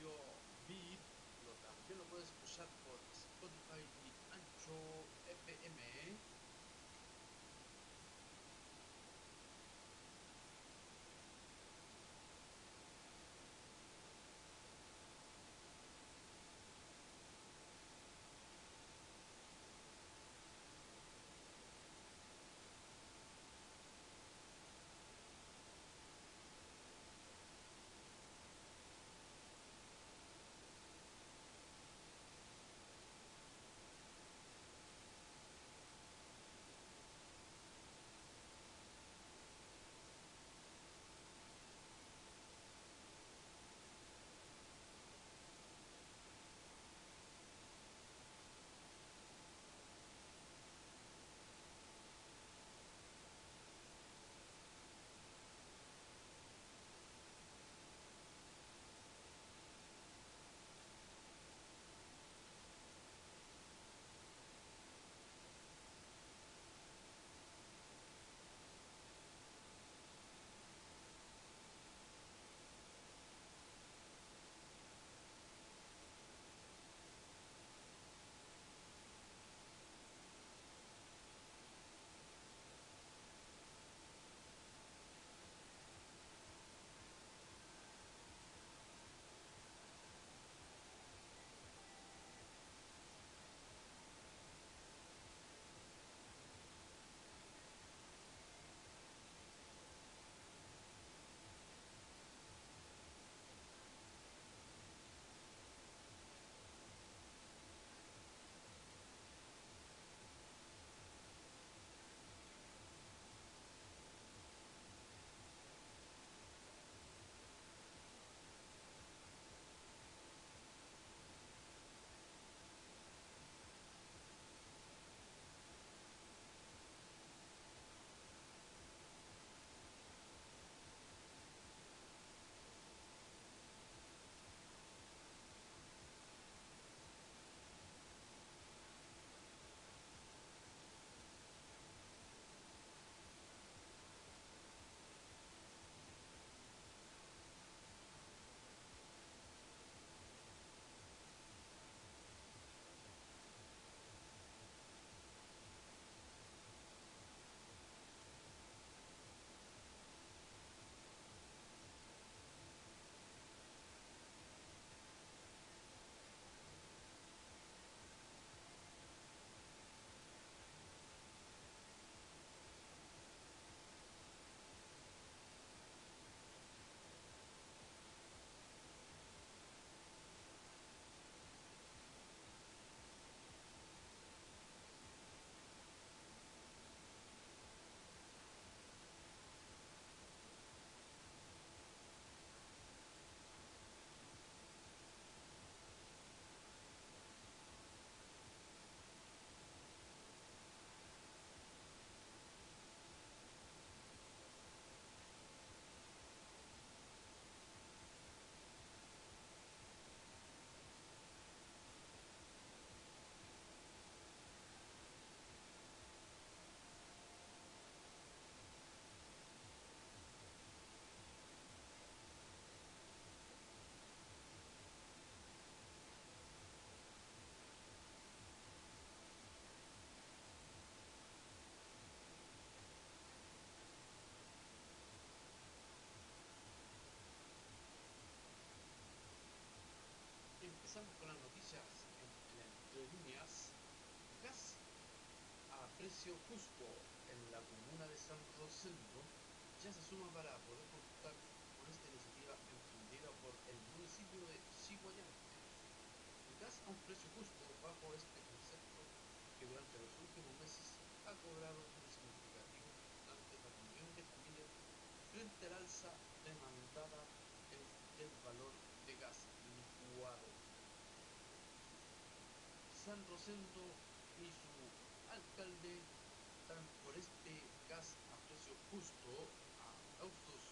your beat, los available escuchar por Spotify y Ancho FM. Precio justo en la comuna de San Rosendo ya se suma para poder contar con esta iniciativa emprendida por el municipio de Chiguayante. El gas a un precio justo bajo este concepto que durante los últimos meses ha cobrado un significativo ante para millones de familias frente al alza demandada en- del valor de gas licuado. San Rosendo y su alcalde dan por este gas a precio justo a autos.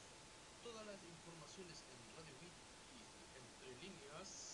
Todas las informaciones en Radio Bit y entre líneas.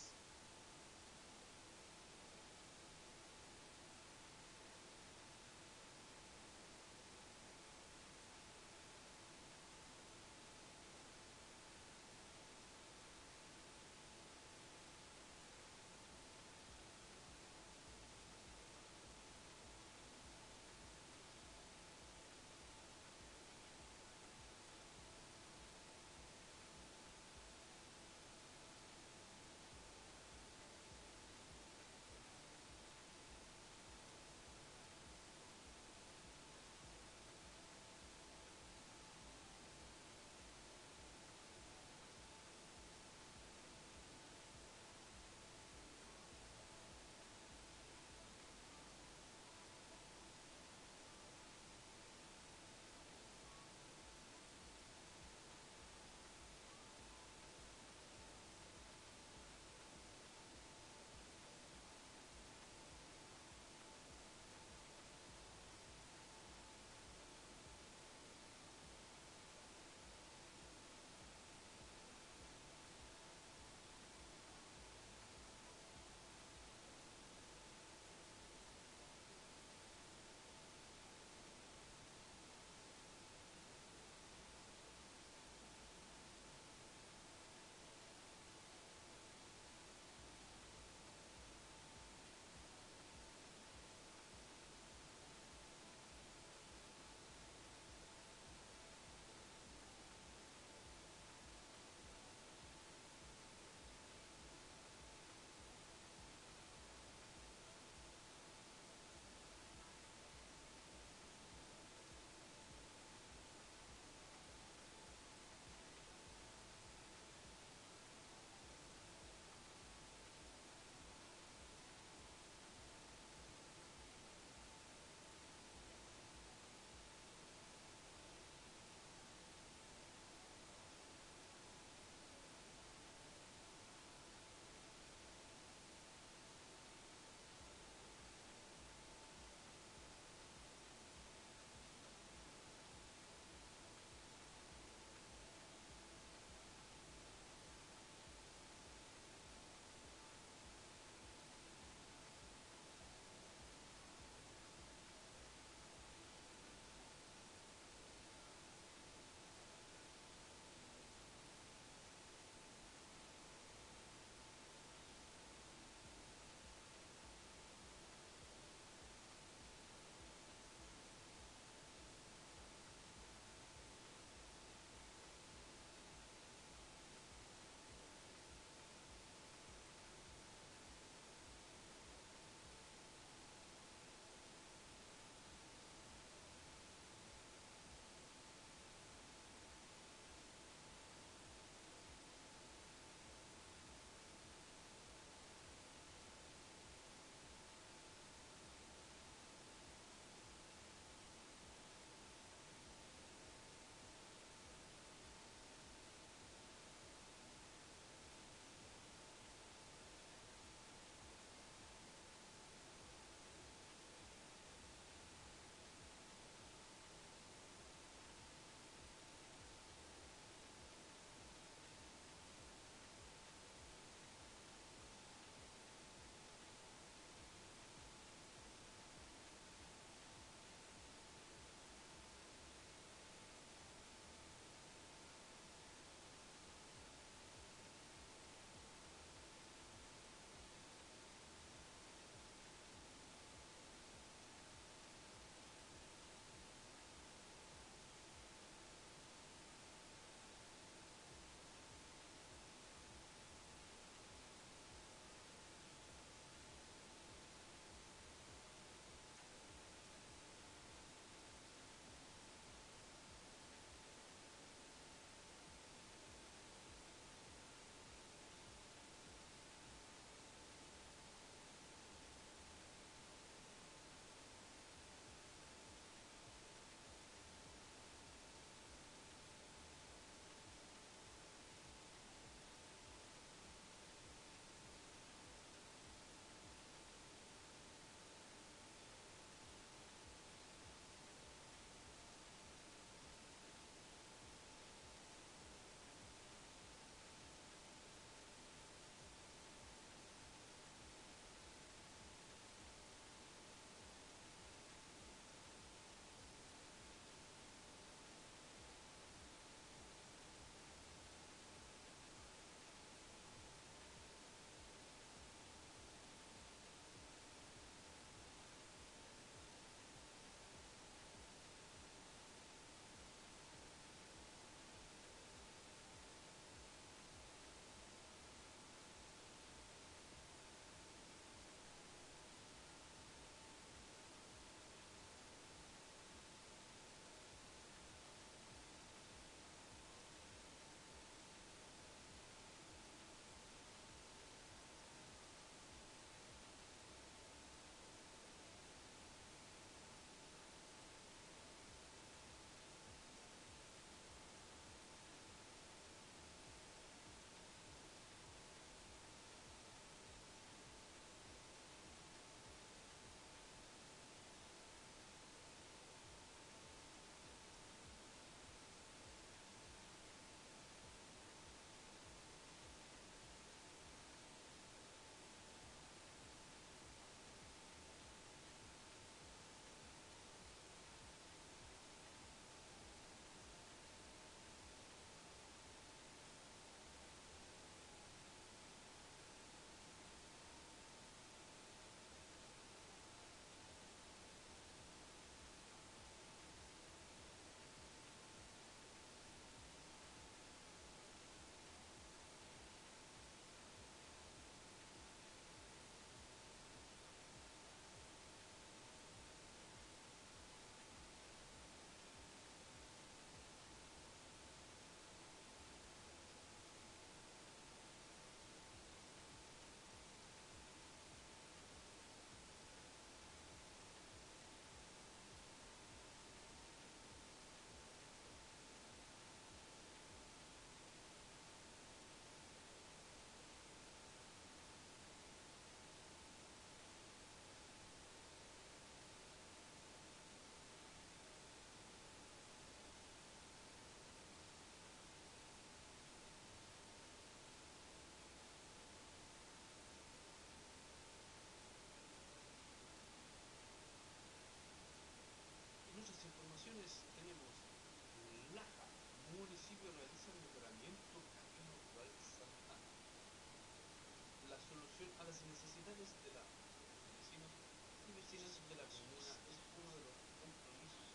De la comuna es uno de los compromisos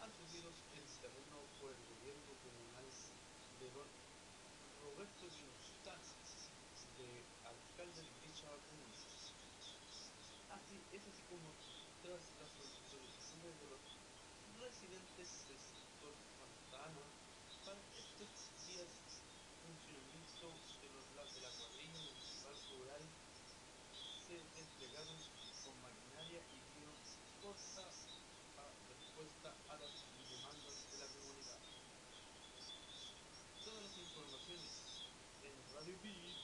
asumidos en terreno por el gobierno comunal de don Roberto Guinostán, de alcalde de dicha comuna. Así es así como tras las solicitudes de los residentes del sector Santa Ana para estos días funcionamiento de, los, de la cuadrilla municipal rural se desplegaron con maquinaria y dieron corta respuesta a las demandas de la comunidad. Todas las informaciones en Radio Beat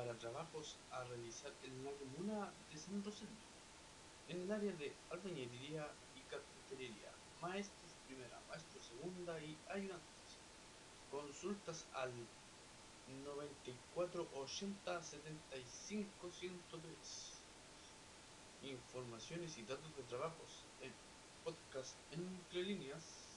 para trabajos a realizar en la comuna de San Rosendo, en el área de albañilería y carpintería, maestros primera, maestro segunda y ayudantes. Consultas al 94 80 75 103. Informaciones y datos de trabajos en podcast entre líneas.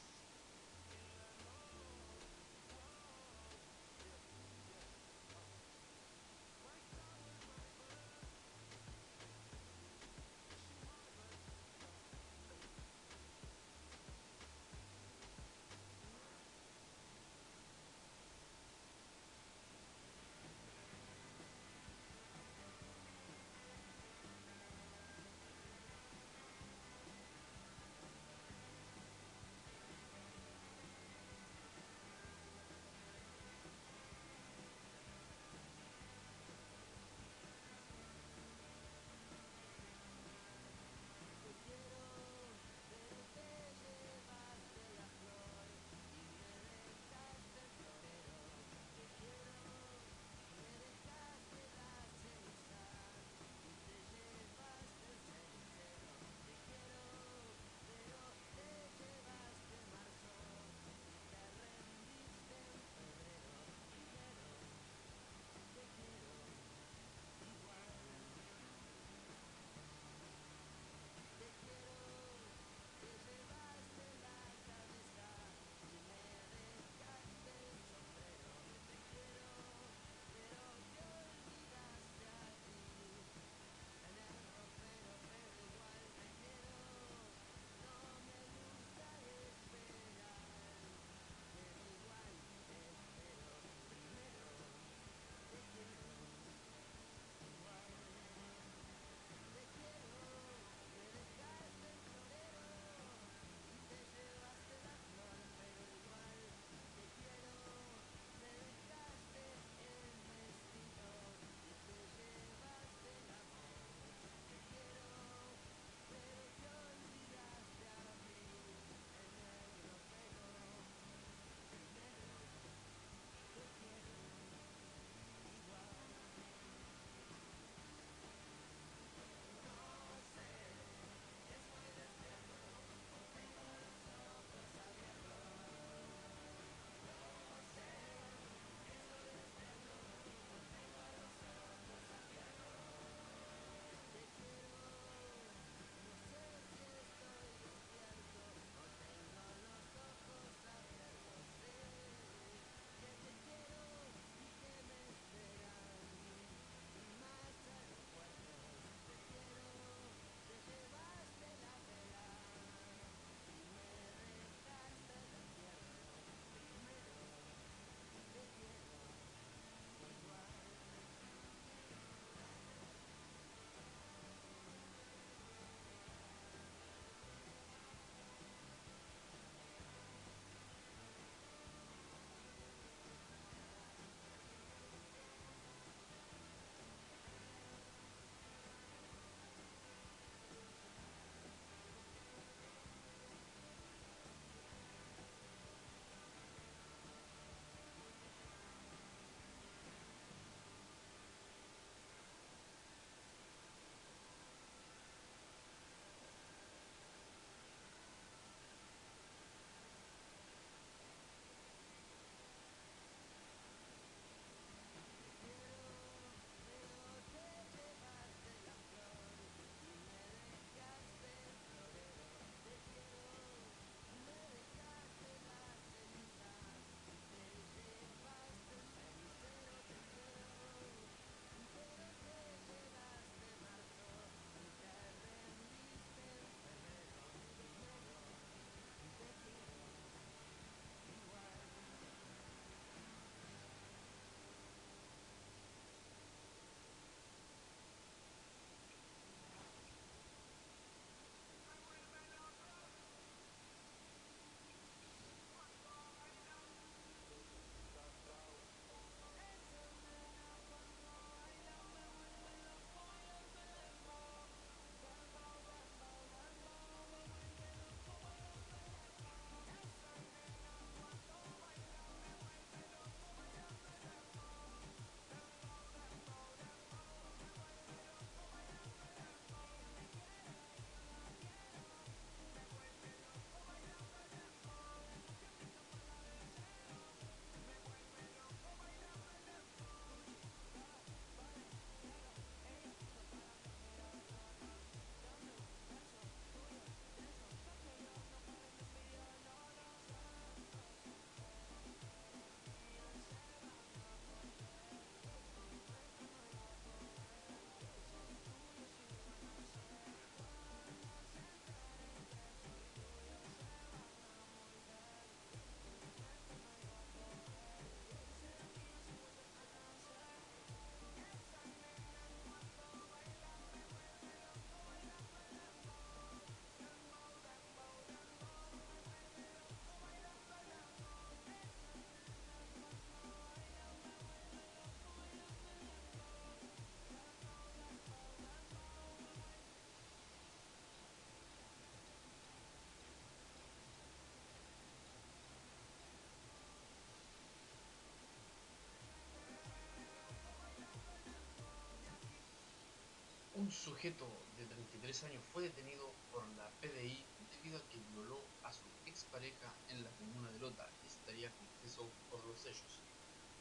Sujeto de 33 años fue detenido por la PDI debido a que violó a su expareja en la comuna de Lota y estaría confeso por los hechos.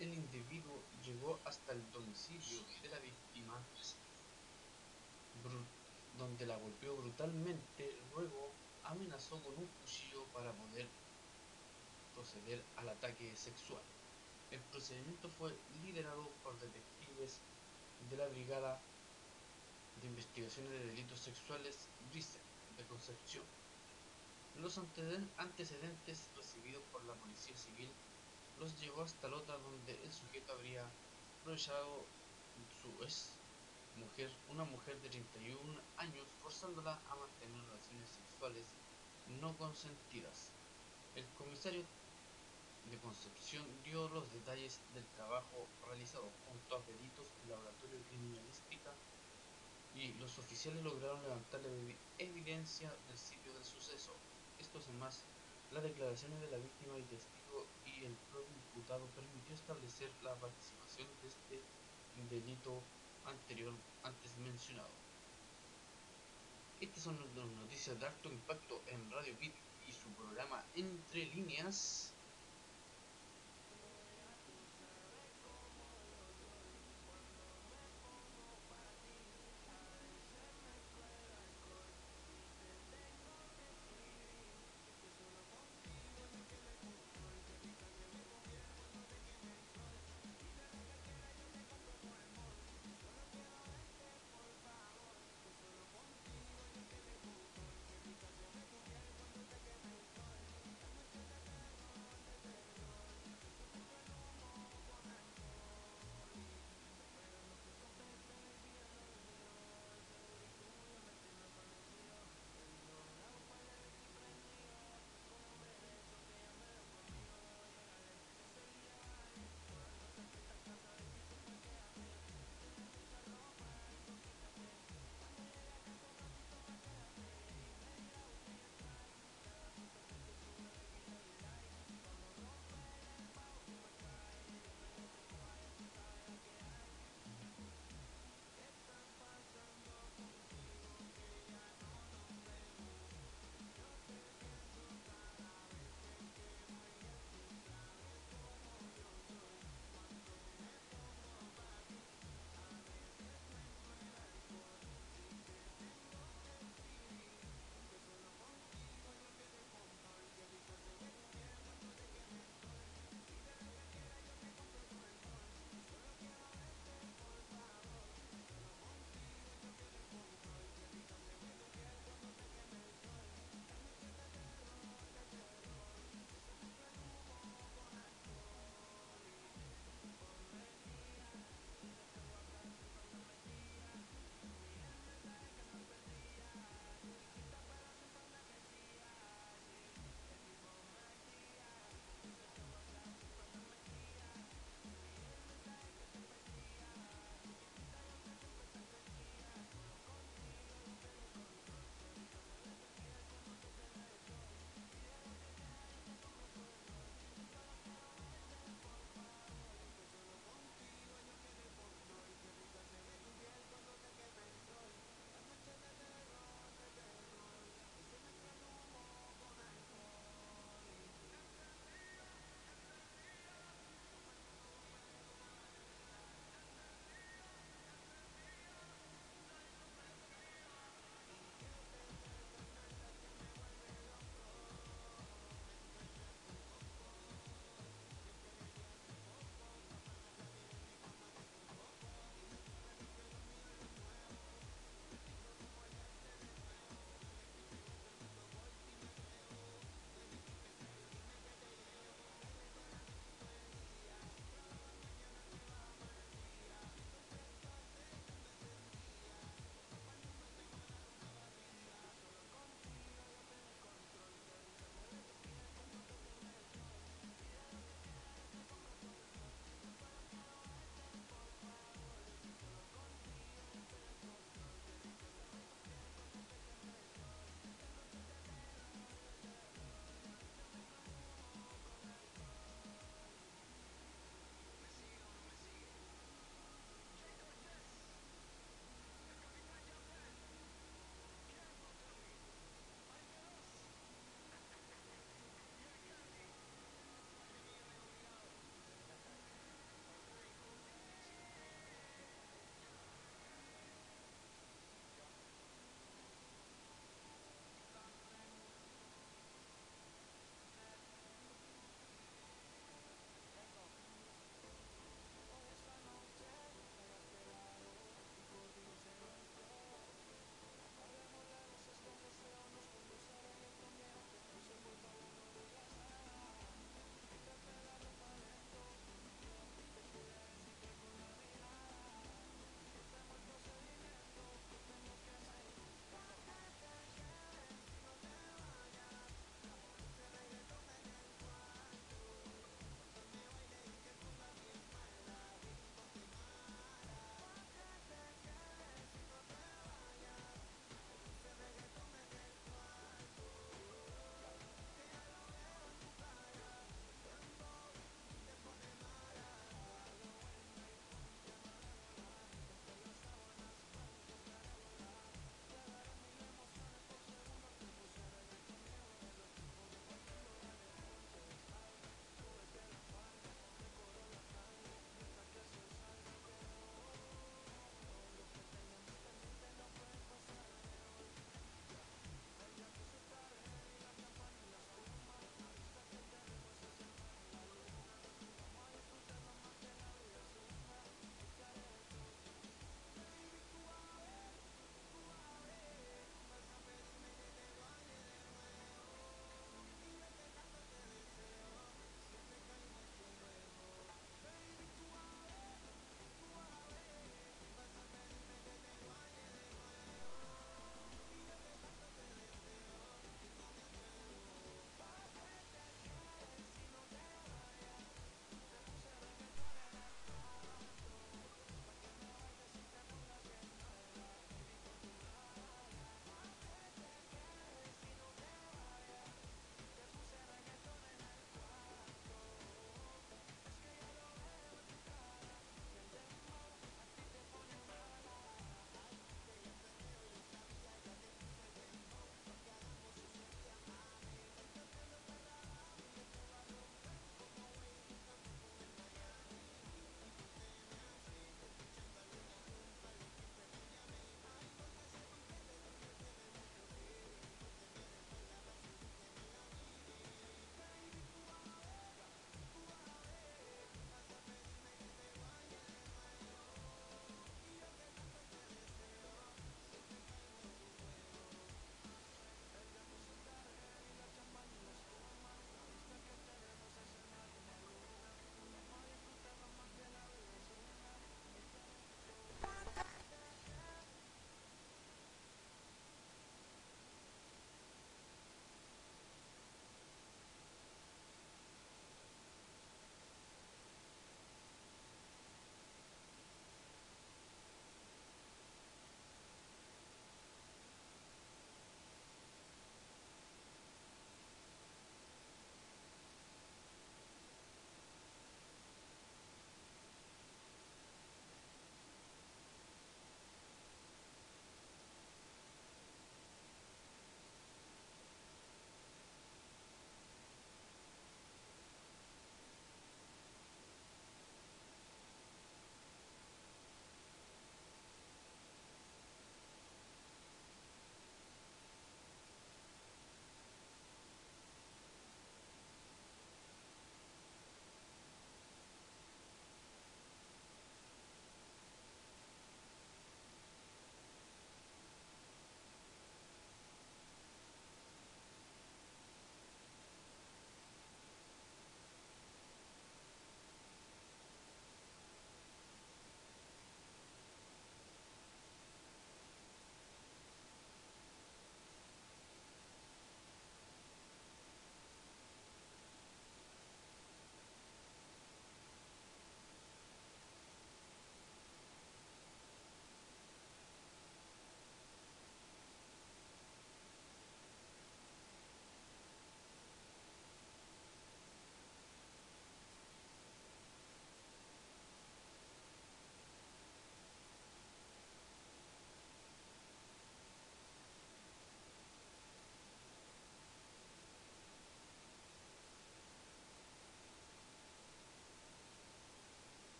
El individuo llegó hasta el domicilio de la víctima, donde la golpeó brutalmente, luego amenazó con un cuchillo para poder proceder al ataque sexual. El procedimiento fue liderado por detectives de la Brigada de Investigaciones de Delitos Sexuales BRISE de Concepción. Los anteceden- antecedentes recibidos por la Policía Civil los llevó hasta Lota donde el sujeto habría aprovechado su ex mujer, una mujer de 31 años, forzándola a mantener relaciones sexuales no consentidas. El comisario de Concepción dio los detalles del trabajo realizado junto a peritos del laboratorio de criminalística y los oficiales lograron levantar la evi- evidencia del sitio del suceso. Esto sin más, las declaraciones de la víctima y testigo y el propio imputado permitió establecer la participación de este delito anterior antes mencionado. Estas son las noticias de alto impacto en Radio Beat y su programa Entre Líneas.